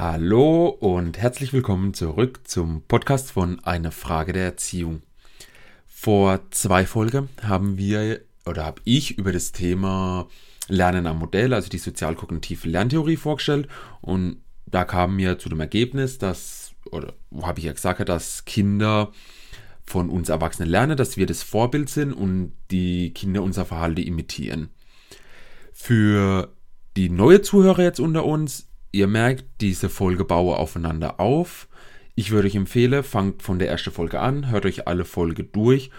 Hallo und herzlich willkommen zurück zum Podcast von Eine Frage der Erziehung. Vor zwei Folgen haben wir oder habe ich über das Thema Lernen am Modell, also die sozialkognitive Lerntheorie vorgestellt und da kam mir zu dem Ergebnis, dass, oder habe ich ja gesagt, dass Kinder von uns Erwachsenen lernen, dass wir das Vorbild sind und die Kinder unser Verhalten imitieren. Für die neue Zuhörer jetzt unter uns, Ihr merkt, diese Folge baue aufeinander auf. Ich würde euch empfehlen, fangt von der ersten Folge an, hört euch alle Folge durch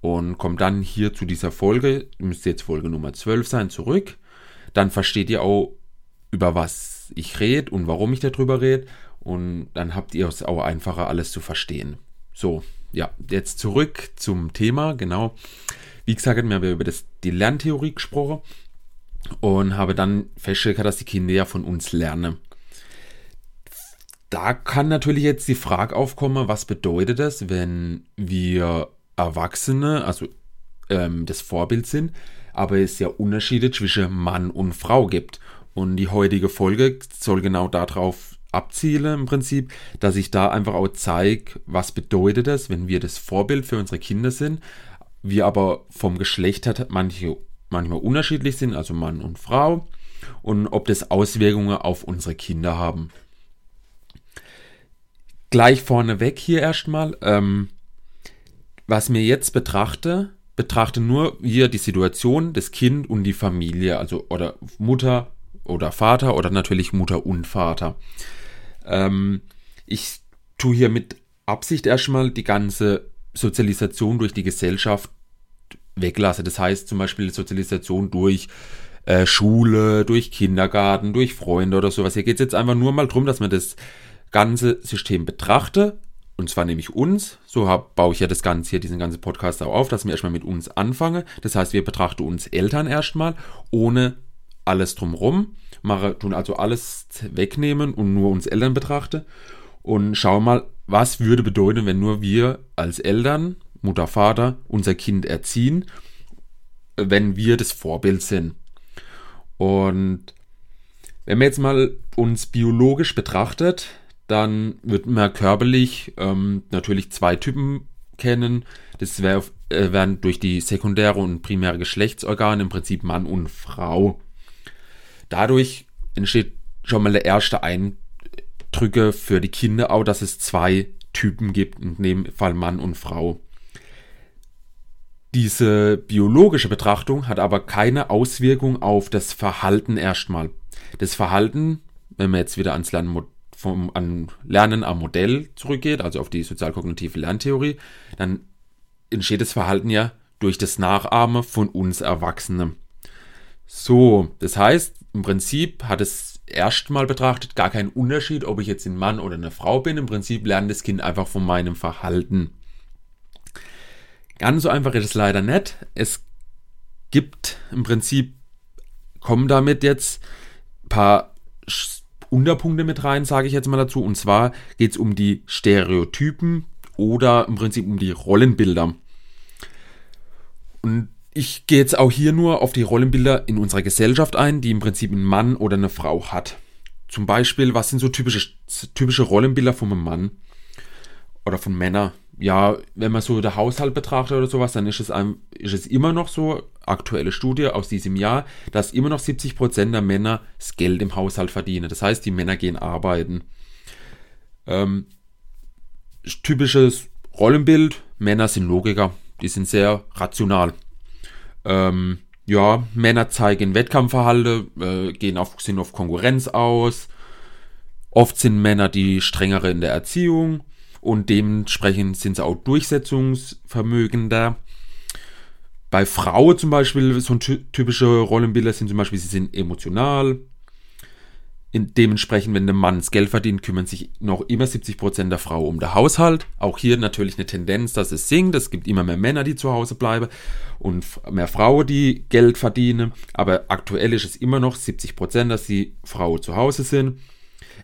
und kommt dann hier zu dieser Folge, müsste jetzt Folge Nummer 12 sein, zurück. Dann versteht ihr auch, über was ich rede und warum ich darüber rede. Und dann habt ihr es auch einfacher, alles zu verstehen. So, ja, jetzt zurück zum Thema, genau. Wie gesagt, wir haben über das, die Lerntheorie gesprochen und habe dann festgestellt, dass die Kinder ja von uns lernen. Da kann natürlich jetzt die Frage aufkommen, was bedeutet das, wenn wir Erwachsene, also ähm, das Vorbild sind, aber es ja Unterschiede zwischen Mann und Frau gibt. Und die heutige Folge soll genau darauf abzielen im Prinzip, dass ich da einfach auch zeige, was bedeutet das, wenn wir das Vorbild für unsere Kinder sind, wir aber vom Geschlecht her manche manchmal unterschiedlich sind, also Mann und Frau, und ob das Auswirkungen auf unsere Kinder haben. Gleich vorneweg hier erstmal, ähm, was mir jetzt betrachte, betrachte nur hier die Situation des Kind und die Familie, also oder Mutter oder Vater oder natürlich Mutter und Vater. Ähm, ich tue hier mit Absicht erstmal die ganze Sozialisation durch die Gesellschaft weglasse. Das heißt zum Beispiel Sozialisation durch äh, Schule, durch Kindergarten, durch Freunde oder sowas. Hier geht es jetzt einfach nur mal darum, dass man das ganze System betrachte. Und zwar nämlich uns. So hab, baue ich ja das Ganze hier, diesen ganzen Podcast auch auf, dass wir erstmal mit uns anfangen. Das heißt, wir betrachten uns Eltern erstmal, ohne alles drumrum. Mache, tun also alles wegnehmen und nur uns Eltern betrachte. Und schau mal, was würde bedeuten, wenn nur wir als Eltern Mutter, Vater unser Kind erziehen, wenn wir das Vorbild sind. Und wenn man jetzt mal uns biologisch betrachtet, dann wird man körperlich ähm, natürlich zwei Typen kennen. Das wär, äh, werden durch die sekundäre und primäre Geschlechtsorgane im Prinzip Mann und Frau. Dadurch entsteht schon mal der erste Eindrücke für die Kinder auch, dass es zwei Typen gibt, in dem Fall Mann und Frau. Diese biologische Betrachtung hat aber keine Auswirkung auf das Verhalten erstmal. Das Verhalten, wenn man jetzt wieder ans Lernen, vom, an Lernen am Modell zurückgeht, also auf die sozialkognitive Lerntheorie, dann entsteht das Verhalten ja durch das Nachahmen von uns Erwachsenen. So, das heißt, im Prinzip hat es erstmal betrachtet gar keinen Unterschied, ob ich jetzt ein Mann oder eine Frau bin. Im Prinzip lernt das Kind einfach von meinem Verhalten. Ganz so einfach ist es leider nicht. Es gibt im Prinzip, kommen damit jetzt ein paar Unterpunkte mit rein, sage ich jetzt mal dazu. Und zwar geht es um die Stereotypen oder im Prinzip um die Rollenbilder. Und ich gehe jetzt auch hier nur auf die Rollenbilder in unserer Gesellschaft ein, die im Prinzip ein Mann oder eine Frau hat. Zum Beispiel, was sind so typische, typische Rollenbilder von einem Mann oder von Männern? Ja, wenn man so den Haushalt betrachtet oder sowas, dann ist es, einem, ist es immer noch so, aktuelle Studie aus diesem Jahr, dass immer noch 70% der Männer das Geld im Haushalt verdienen. Das heißt, die Männer gehen arbeiten. Ähm, typisches Rollenbild, Männer sind Logiker, die sind sehr rational. Ähm, ja, Männer zeigen Wettkampfverhalten, äh, gehen auf, sind auf Konkurrenz aus. Oft sind Männer die strengere in der Erziehung und dementsprechend sind sie auch durchsetzungsvermögender. Bei Frauen zum Beispiel, so ein typische Rollenbilder sind zum Beispiel, sie sind emotional. In, dementsprechend, wenn der Mann das Geld verdient, kümmern sich noch immer 70% der Frau um den Haushalt. Auch hier natürlich eine Tendenz, dass es sinkt. Es gibt immer mehr Männer, die zu Hause bleiben und mehr Frauen, die Geld verdienen. Aber aktuell ist es immer noch 70%, dass die Frauen zu Hause sind.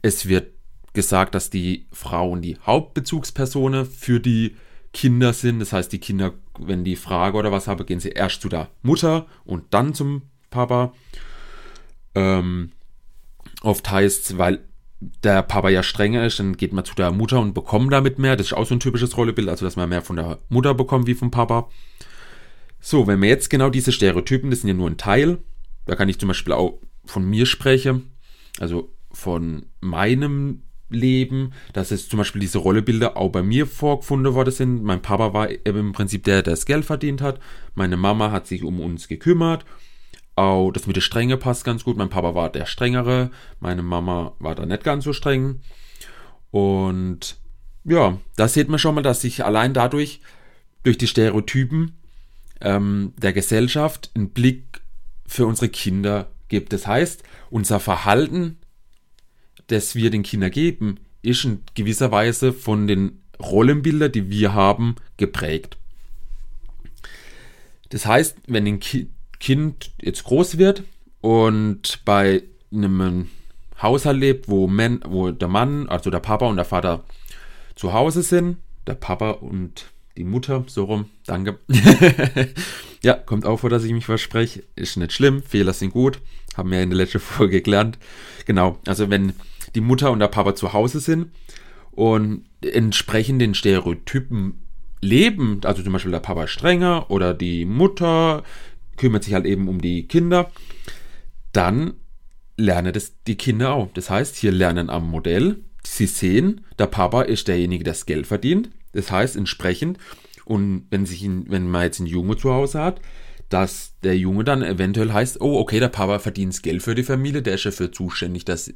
Es wird gesagt, dass die Frauen die Hauptbezugspersonen für die Kinder sind. Das heißt, die Kinder, wenn die Frage oder was haben, gehen sie erst zu der Mutter und dann zum Papa. Ähm, oft heißt es, weil der Papa ja strenger ist, dann geht man zu der Mutter und bekommt damit mehr. Das ist auch so ein typisches Rollebild, also dass man mehr von der Mutter bekommt wie vom Papa. So, wenn wir jetzt genau diese Stereotypen, das sind ja nur ein Teil, da kann ich zum Beispiel auch von mir sprechen, also von meinem Leben, dass es zum Beispiel diese Rollebilder auch bei mir vorgefunden worden sind. Mein Papa war im Prinzip der, der das Geld verdient hat. Meine Mama hat sich um uns gekümmert. Auch das mit der Strenge passt ganz gut. Mein Papa war der strengere, meine Mama war da nicht ganz so streng. Und ja, da sieht man schon mal, dass sich allein dadurch, durch die Stereotypen ähm, der Gesellschaft, einen Blick für unsere Kinder gibt. Das heißt, unser Verhalten das wir den Kindern geben, ist in gewisser Weise von den Rollenbildern, die wir haben, geprägt. Das heißt, wenn ein Ki Kind jetzt groß wird und bei einem Haushalt lebt, wo, Man, wo der Mann, also der Papa und der Vater zu Hause sind, der Papa und die Mutter, so rum, danke. ja, kommt auch vor, dass ich mich verspreche. Ist nicht schlimm, Fehler sind gut. Haben wir in der letzten Folge gelernt. Genau, also wenn die Mutter und der Papa zu Hause sind und entsprechend den Stereotypen leben, also zum Beispiel der Papa strenger oder die Mutter kümmert sich halt eben um die Kinder, dann lernen das die Kinder auch. Das heißt, hier lernen am Modell, sie sehen, der Papa ist derjenige, der das Geld verdient. Das heißt, entsprechend, und wenn, sich ein, wenn man jetzt einen Junge zu Hause hat, dass der Junge dann eventuell heißt, oh, okay, der Papa verdient Geld für die Familie, der ist dafür zuständig, dass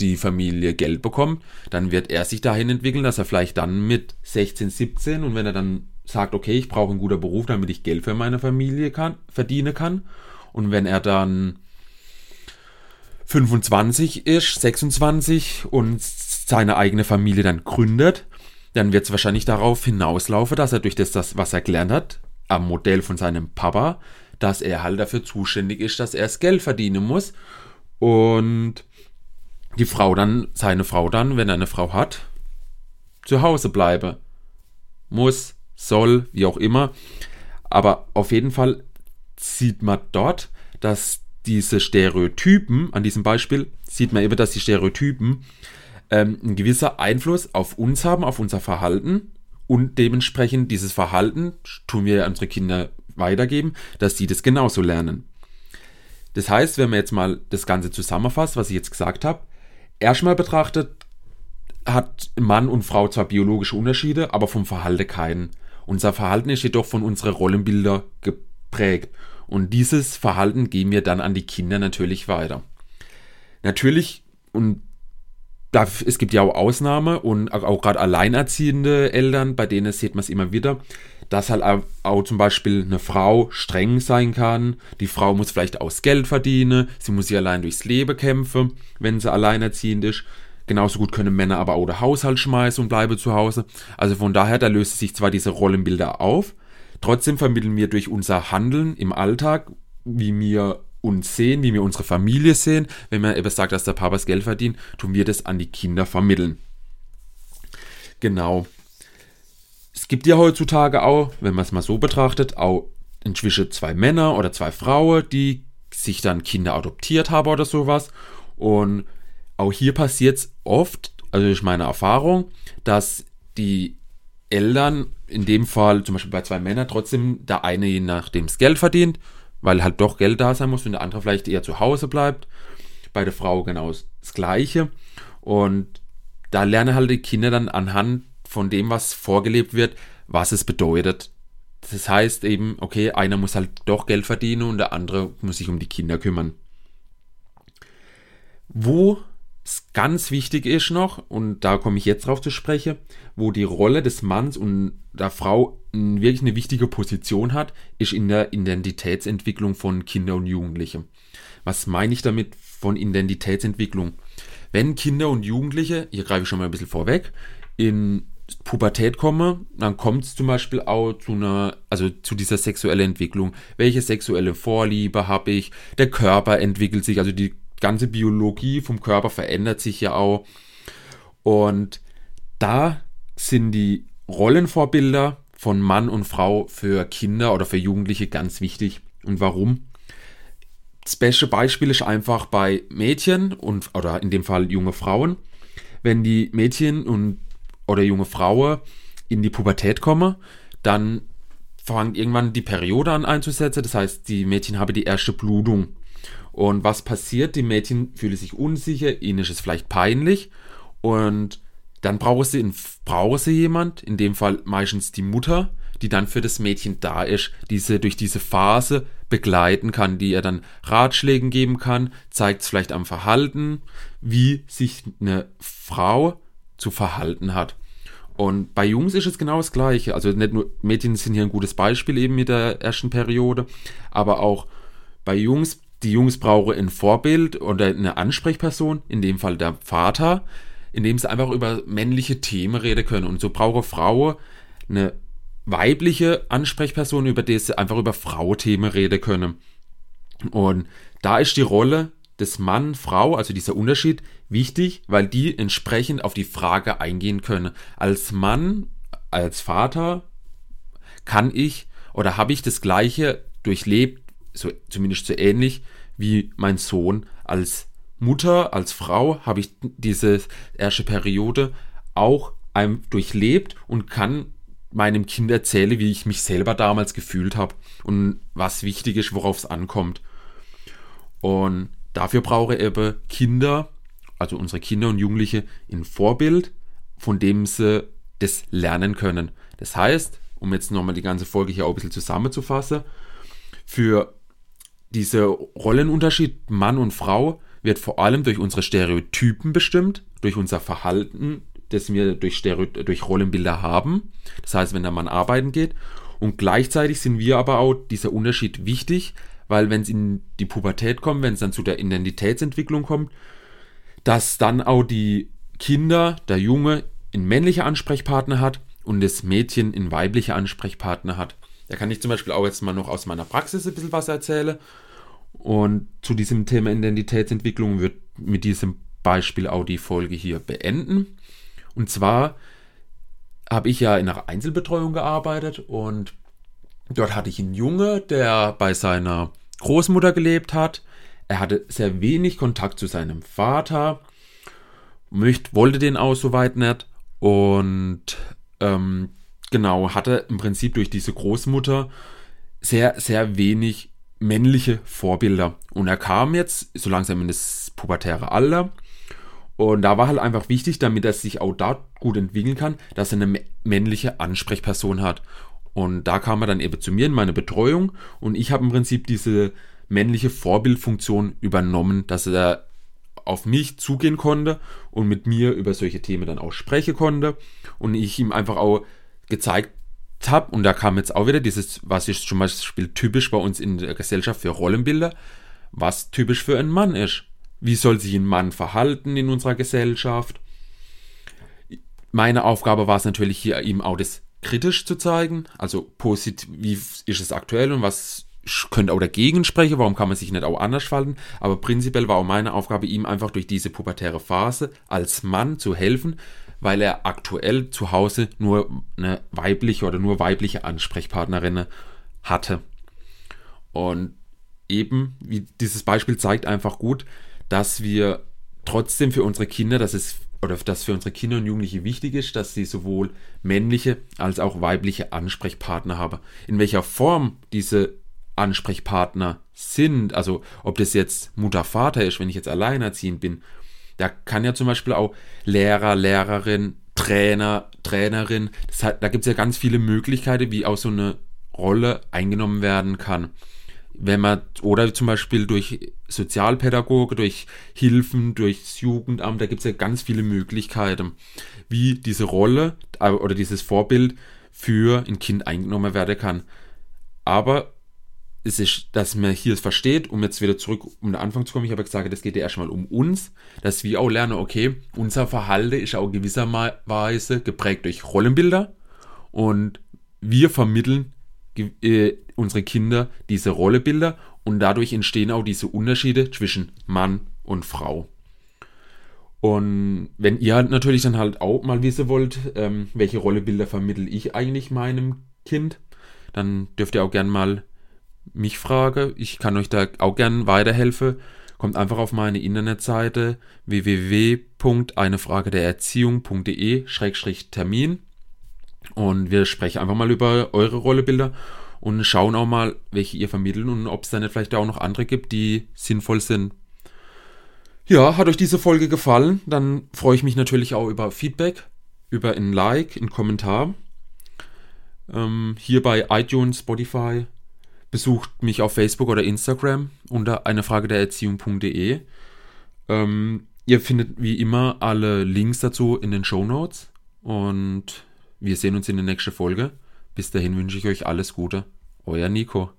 die Familie Geld bekommt, dann wird er sich dahin entwickeln, dass er vielleicht dann mit 16, 17 und wenn er dann sagt, okay, ich brauche einen guten Beruf, damit ich Geld für meine Familie kann, verdienen kann und wenn er dann 25 ist, 26 und seine eigene Familie dann gründet, dann wird es wahrscheinlich darauf hinauslaufen, dass er durch das, das, was er gelernt hat, am Modell von seinem Papa, dass er halt dafür zuständig ist, dass er das Geld verdienen muss. Und die Frau dann, seine Frau dann, wenn er eine Frau hat, zu Hause bleibe. Muss, soll, wie auch immer. Aber auf jeden Fall sieht man dort, dass diese Stereotypen, an diesem Beispiel sieht man eben, dass die Stereotypen ähm, ein gewisser Einfluss auf uns haben, auf unser Verhalten und dementsprechend dieses Verhalten tun wir unsere Kinder weitergeben, dass sie das genauso lernen. Das heißt, wenn man jetzt mal das Ganze zusammenfasst, was ich jetzt gesagt habe, erstmal betrachtet hat Mann und Frau zwar biologische Unterschiede, aber vom Verhalten keinen. Unser Verhalten ist jedoch von unseren Rollenbilder geprägt. Und dieses Verhalten geben wir dann an die Kinder natürlich weiter. Natürlich, und da, es gibt ja auch Ausnahmen und auch gerade alleinerziehende Eltern, bei denen sieht man es immer wieder, dass halt auch, zum Beispiel eine Frau streng sein kann. Die Frau muss vielleicht aus Geld verdienen, sie muss sich allein durchs Leben kämpfen, wenn sie alleinerziehend ist. Genauso gut können Männer aber auch den Haushalt schmeißen und bleiben zu Hause. Also von daher, da löst sich zwar diese Rollenbilder auf, trotzdem vermitteln wir durch unser Handeln im Alltag, wie wir uns sehen, wie wir unsere Familie sehen. Wenn man eben sagt, dass der Papa das Geld verdient, tun wir das an die Kinder vermitteln. Genau. Gibt ja heutzutage auch, wenn man es mal so betrachtet, auch inzwischen zwei Männer oder zwei Frauen, die sich dann Kinder adoptiert haben oder sowas. Und auch hier passiert es oft, also durch meine Erfahrung, dass die Eltern, in dem Fall zum Beispiel bei zwei Männern, trotzdem der eine je nachdem das Geld verdient weil halt doch Geld da sein muss und der andere vielleicht eher zu Hause bleibt. Bei der Frau genau das Gleiche. Und da lernen halt die Kinder dann anhand von dem, was vorgelebt wird, was es bedeutet. Das heißt eben, okay, einer muss halt doch Geld verdienen und der andere muss sich um die Kinder kümmern. Wo es ganz wichtig ist noch, und da komme ich jetzt drauf zu sprechen, wo die Rolle des Manns und der Frau wirklich eine wichtige Position hat, ist in der Identitätsentwicklung von Kindern und Jugendlichen. Was meine ich damit von Identitätsentwicklung? Wenn Kinder und Jugendliche, hier greife ich schon mal ein bisschen vorweg, in Pubertät kommen, dann kommt es zum Beispiel auch zu einer, also zu dieser sexuellen Entwicklung. Welche sexuelle Vorliebe habe ich? Der Körper entwickelt sich, also die ganze Biologie vom Körper verändert sich ja auch. Und da sind die Rollenvorbilder von Mann und Frau für Kinder oder für Jugendliche ganz wichtig. Und warum? beste Beispiel ist einfach bei Mädchen und oder in dem Fall junge Frauen, wenn die Mädchen und oder junge Frauen in die Pubertät kommen, dann fängt irgendwann die Periode an einzusetzen. Das heißt, die Mädchen haben die erste Blutung. Und was passiert? Die Mädchen fühlen sich unsicher, ihnen ist es vielleicht peinlich und dann brauchen sie, brauchen sie jemand, in dem Fall meistens die Mutter, die dann für das Mädchen da ist, diese durch diese Phase begleiten kann, die ihr dann Ratschläge geben kann, zeigt es vielleicht am Verhalten, wie sich eine Frau zu verhalten hat. Und bei Jungs ist es genau das Gleiche. Also nicht nur Mädchen sind hier ein gutes Beispiel eben mit der ersten Periode, aber auch bei Jungs, die Jungs brauchen ein Vorbild oder eine Ansprechperson, in dem Fall der Vater, in dem sie einfach über männliche Themen reden können. Und so brauchen Frauen eine weibliche Ansprechperson, über die sie einfach über Frau-Themen reden können. Und da ist die Rolle des Mann, Frau, also dieser Unterschied, wichtig, weil die entsprechend auf die Frage eingehen können. Als Mann, als Vater kann ich oder habe ich das Gleiche durchlebt, so, zumindest so ähnlich wie mein Sohn. Als Mutter, als Frau habe ich diese erste Periode auch durchlebt und kann meinem Kind erzählen, wie ich mich selber damals gefühlt habe und was wichtig ist, worauf es ankommt. Und dafür brauche ich eben Kinder, also unsere Kinder und Jugendliche, ein Vorbild, von dem sie das lernen können. Das heißt, um jetzt nochmal die ganze Folge hier auch ein bisschen zusammenzufassen, für diese Rollenunterschied Mann und Frau wird vor allem durch unsere Stereotypen bestimmt, durch unser Verhalten, das wir durch, Stereo durch Rollenbilder haben. Das heißt, wenn der Mann arbeiten geht. Und gleichzeitig sind wir aber auch dieser Unterschied wichtig, weil wenn es in die Pubertät kommt, wenn es dann zu der Identitätsentwicklung kommt, dass dann auch die Kinder, der Junge, einen männlichen Ansprechpartner hat und das Mädchen einen weiblichen Ansprechpartner hat. Da kann ich zum Beispiel auch jetzt mal noch aus meiner Praxis ein bisschen was erzählen. Und zu diesem Thema Identitätsentwicklung wird mit diesem Beispiel auch die Folge hier beenden. Und zwar habe ich ja in einer Einzelbetreuung gearbeitet und dort hatte ich einen Junge, der bei seiner Großmutter gelebt hat. Er hatte sehr wenig Kontakt zu seinem Vater, möchte, wollte den auch soweit nicht und ähm, genau hatte im Prinzip durch diese Großmutter sehr, sehr wenig männliche Vorbilder. Und er kam jetzt so langsam in das pubertäre Alter und da war halt einfach wichtig, damit er sich auch da gut entwickeln kann, dass er eine männliche Ansprechperson hat. Und da kam er dann eben zu mir in meine Betreuung und ich habe im Prinzip diese männliche Vorbildfunktion übernommen, dass er auf mich zugehen konnte und mit mir über solche Themen dann auch sprechen konnte und ich ihm einfach auch gezeigt habe und da kam jetzt auch wieder dieses, was ist zum Beispiel typisch bei uns in der Gesellschaft für Rollenbilder, was typisch für einen Mann ist wie soll sich ein Mann verhalten in unserer Gesellschaft. Meine Aufgabe war es natürlich hier, ihm auch das kritisch zu zeigen, also positiv, wie ist es aktuell und was könnte auch dagegen sprechen, warum kann man sich nicht auch anders falten, aber prinzipiell war auch meine Aufgabe, ihm einfach durch diese pubertäre Phase als Mann zu helfen, weil er aktuell zu Hause nur eine weibliche oder nur weibliche Ansprechpartnerin hatte. Und eben, wie dieses Beispiel zeigt einfach gut, dass wir trotzdem für unsere Kinder, dass es oder dass für unsere Kinder und Jugendliche wichtig ist, dass sie sowohl männliche als auch weibliche Ansprechpartner haben. In welcher Form diese Ansprechpartner sind, also ob das jetzt Mutter, Vater ist, wenn ich jetzt alleinerziehend bin, da kann ja zum Beispiel auch Lehrer, Lehrerin, Trainer, Trainerin, das hat, da gibt es ja ganz viele Möglichkeiten, wie auch so eine Rolle eingenommen werden kann wenn man, oder zum Beispiel durch Sozialpädagoge, durch Hilfen, durchs Jugendamt, da gibt es ja ganz viele Möglichkeiten, wie diese Rolle äh, oder dieses Vorbild für ein Kind eingenommen werden kann. Aber es ist, dass man hier es versteht, um jetzt wieder zurück um den Anfang zu kommen, ich habe gesagt, das geht ja erstmal um uns, dass wir auch lernen, okay, unser Verhalten ist auch gewisserweise geprägt durch Rollenbilder und wir vermitteln äh, unsere Kinder diese Rollebilder und dadurch entstehen auch diese Unterschiede zwischen Mann und Frau. Und wenn ihr halt natürlich dann halt auch mal wissen wollt, ähm, welche Rollebilder vermittel ich eigentlich meinem Kind, dann dürft ihr auch gerne mal mich frage, ich kann euch da auch gern weiterhelfen. Kommt einfach auf meine Internetseite www.einefragedererziehung.de-termin und wir sprechen einfach mal über eure Rollebilder und schauen auch mal, welche ihr vermitteln und ob es da nicht vielleicht auch noch andere gibt, die sinnvoll sind. Ja, hat euch diese Folge gefallen? Dann freue ich mich natürlich auch über Feedback, über ein Like, einen Kommentar. Ähm, hier bei iTunes, Spotify. Besucht mich auf Facebook oder Instagram unter eine Frage der Erziehung.de. Ähm, ihr findet wie immer alle Links dazu in den Show Notes und wir sehen uns in der nächsten Folge. Bis dahin wünsche ich euch alles Gute. Euer Nico.